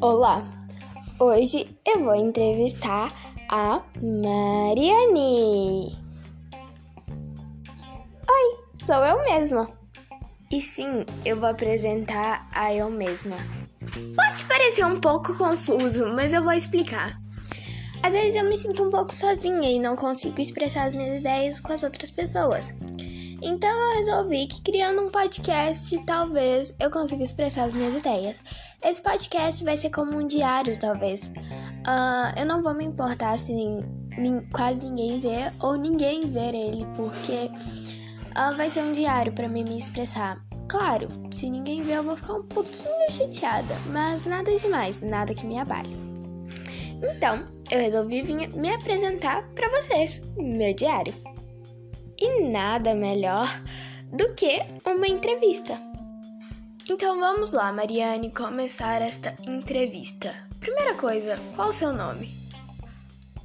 Olá! Hoje eu vou entrevistar a Mariane. Oi, sou eu mesma. E sim, eu vou apresentar a eu mesma. Pode parecer um pouco confuso, mas eu vou explicar. Às vezes eu me sinto um pouco sozinha e não consigo expressar as minhas ideias com as outras pessoas. Então eu resolvi que criando um podcast, talvez eu consiga expressar as minhas ideias. Esse podcast vai ser como um diário, talvez. Uh, eu não vou me importar se quase ninguém ver ou ninguém ver ele, porque uh, vai ser um diário para mim me expressar. Claro, se ninguém ver eu vou ficar um pouquinho chateada, mas nada demais, nada que me abale. Então, eu resolvi vir me apresentar para vocês, meu diário. E nada melhor do que uma entrevista. Então vamos lá, Mariane, começar esta entrevista. Primeira coisa, qual o seu nome?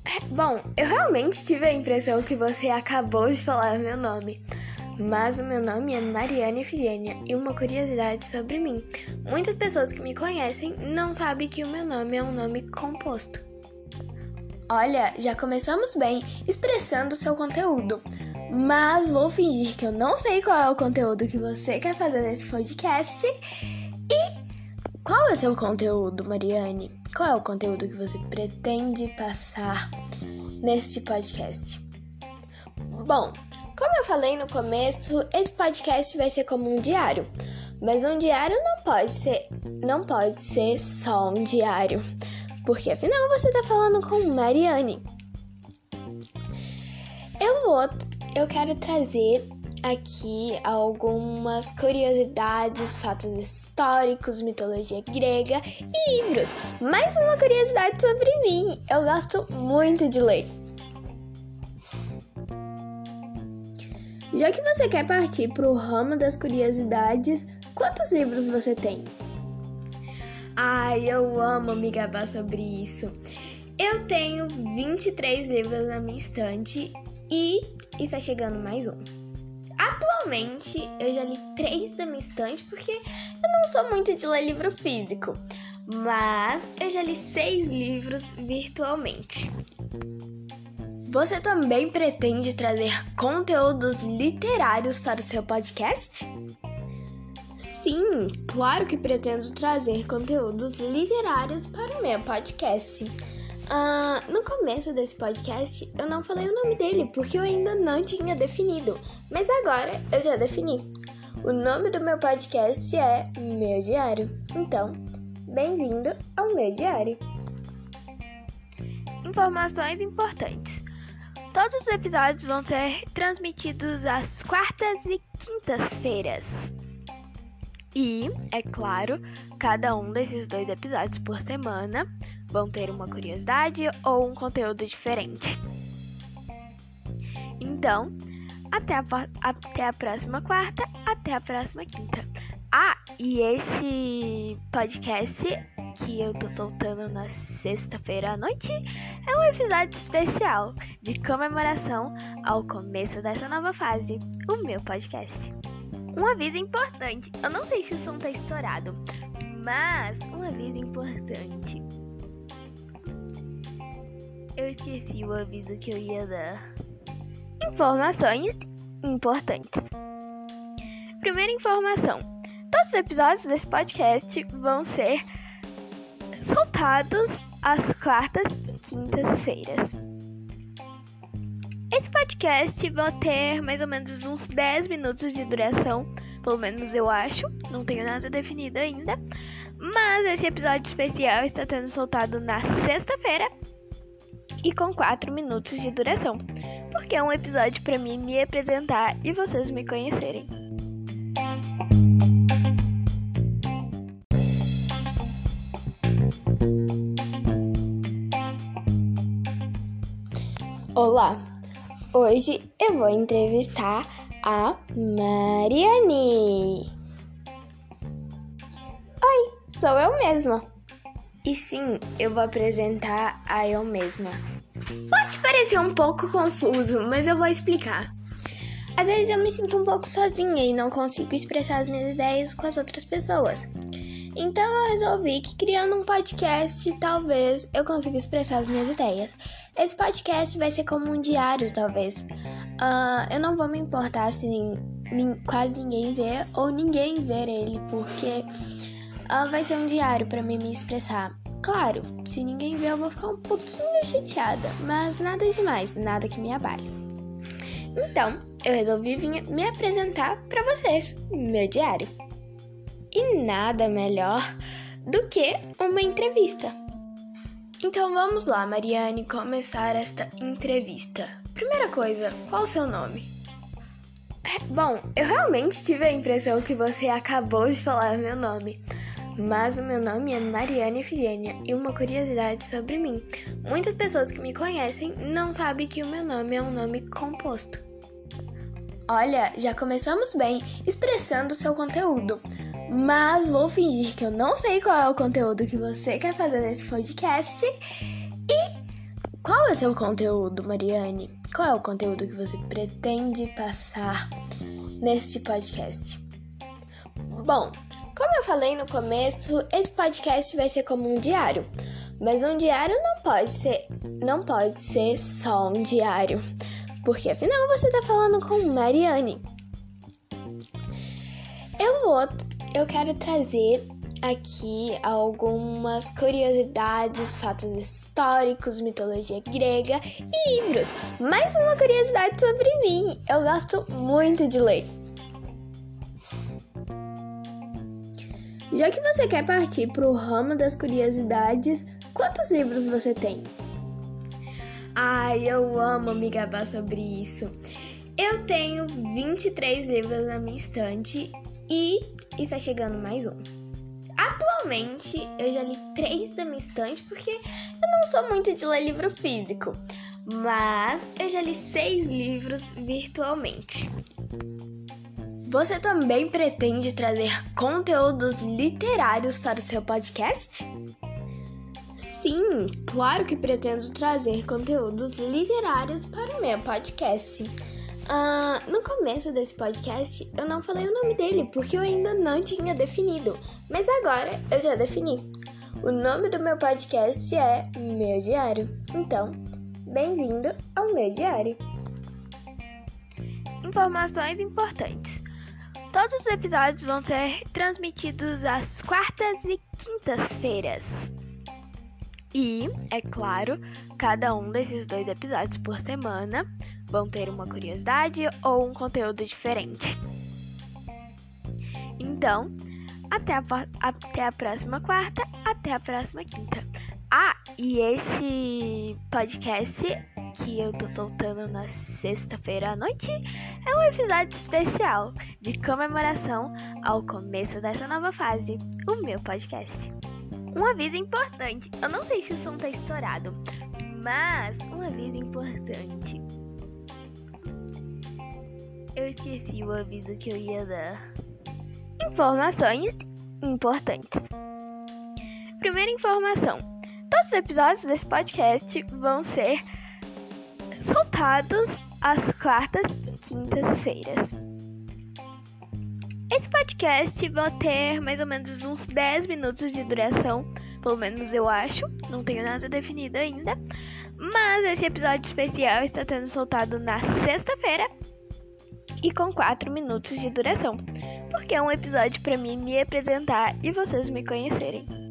É, bom, eu realmente tive a impressão que você acabou de falar meu nome. Mas o meu nome é Mariane Efigênia e uma curiosidade sobre mim. Muitas pessoas que me conhecem não sabem que o meu nome é um nome composto. Olha, já começamos bem expressando o seu conteúdo. Mas vou fingir que eu não sei qual é o conteúdo que você quer fazer nesse podcast. E qual é o seu conteúdo, Mariane? Qual é o conteúdo que você pretende passar neste podcast? Bom, como eu falei no começo, esse podcast vai ser como um diário. Mas um diário não pode ser, não pode ser só um diário, porque afinal você está falando com Mariane. Eu vou eu quero trazer aqui algumas curiosidades, fatos históricos, mitologia grega e livros. Mais uma curiosidade sobre mim: eu gosto muito de ler. Já que você quer partir para o ramo das curiosidades, quantos livros você tem? Ai, eu amo me gabar sobre isso. Eu tenho 23 livros na minha estante e está chegando mais um. Atualmente eu já li três da minha estante porque eu não sou muito de ler livro físico, mas eu já li seis livros virtualmente. Você também pretende trazer conteúdos literários para o seu podcast? Sim, claro que pretendo trazer conteúdos literários para o meu podcast. Uh, no começo desse podcast eu não falei o nome dele porque eu ainda não tinha definido, mas agora eu já defini. O nome do meu podcast é Meu Diário. Então, bem-vindo ao meu diário. Informações importantes. Todos os episódios vão ser transmitidos às quartas e quintas-feiras. E, é claro, cada um desses dois episódios por semana vão ter uma curiosidade ou um conteúdo diferente. Então, até a, até a próxima quarta, até a próxima quinta. Ah, e esse podcast que eu tô soltando na sexta-feira à noite é um episódio especial de comemoração ao começo dessa nova fase, o meu podcast. Um aviso importante, eu não sei se o som tá estourado, mas um aviso importante. Eu esqueci o aviso que eu ia dar. Informações importantes. Primeira informação: todos os episódios desse podcast vão ser soltados às quartas e quintas-feiras. Esse podcast vai ter mais ou menos uns 10 minutos de duração, pelo menos eu acho, não tenho nada definido ainda. Mas esse episódio especial está sendo soltado na sexta-feira, e com 4 minutos de duração, porque é um episódio para mim me apresentar e vocês me conhecerem. Olá! Hoje eu vou entrevistar a Mariane. Oi, sou eu mesma. E sim, eu vou apresentar a eu mesma. Pode parecer um pouco confuso, mas eu vou explicar. Às vezes eu me sinto um pouco sozinha e não consigo expressar as minhas ideias com as outras pessoas. Então eu resolvi que criando um podcast, talvez eu consiga expressar as minhas ideias. Esse podcast vai ser como um diário, talvez. Uh, eu não vou me importar se quase ninguém ver ou ninguém ver ele, porque uh, vai ser um diário para mim me expressar. Claro, se ninguém ver eu vou ficar um pouquinho chateada, mas nada demais, nada que me abale. Então, eu resolvi vir me apresentar para vocês, meu diário. E nada melhor do que uma entrevista. Então vamos lá, Mariane, começar esta entrevista. Primeira coisa, qual o seu nome? Bom, eu realmente tive a impressão que você acabou de falar meu nome. Mas o meu nome é Mariana Efigênia e uma curiosidade sobre mim. Muitas pessoas que me conhecem não sabem que o meu nome é um nome composto. Olha, já começamos bem expressando seu conteúdo. Mas vou fingir que eu não sei qual é o conteúdo que você quer fazer nesse podcast. E qual é seu conteúdo, Mariane? Qual é o conteúdo que você pretende passar neste podcast? Bom, como eu falei no começo, esse podcast vai ser como um diário. Mas um diário não pode ser, não pode ser só um diário, porque afinal você está falando com Mariane. Eu vou, eu quero trazer aqui algumas curiosidades, fatos históricos, mitologia grega e livros. Mais uma curiosidade sobre mim. Eu gosto muito de ler. Já que você quer partir para o ramo das curiosidades, quantos livros você tem? Ai, eu amo me gabar sobre isso. Eu tenho 23 livros na minha estante e está chegando mais um. Atualmente, eu já li três da minha estante porque eu não sou muito de ler livro físico, mas eu já li seis livros virtualmente. Você também pretende trazer conteúdos literários para o seu podcast? Sim, claro que pretendo trazer conteúdos literários para o meu podcast. Uh, no começo desse podcast eu não falei o nome dele porque eu ainda não tinha definido, mas agora eu já defini. O nome do meu podcast é Meu Diário. Então, bem-vindo ao meu diário. Informações importantes. Todos os episódios vão ser transmitidos às quartas e quintas-feiras. E, é claro, cada um desses dois episódios por semana vão ter uma curiosidade ou um conteúdo diferente. Então, até a, até a próxima quarta, até a próxima quinta. Ah, e esse podcast que eu tô soltando na sexta-feira à noite é um episódio especial de comemoração ao começo dessa nova fase, o meu podcast. Um aviso importante, eu não sei se o som tá estourado, mas um aviso importante. Eu esqueci o aviso que eu ia dar. Informações importantes. Primeira informação: os episódios desse podcast vão ser soltados às quartas e quintas-feiras. Esse podcast vai ter mais ou menos uns 10 minutos de duração, pelo menos eu acho, não tenho nada definido ainda. Mas esse episódio especial está sendo soltado na sexta-feira e com 4 minutos de duração, porque é um episódio para mim me apresentar e vocês me conhecerem.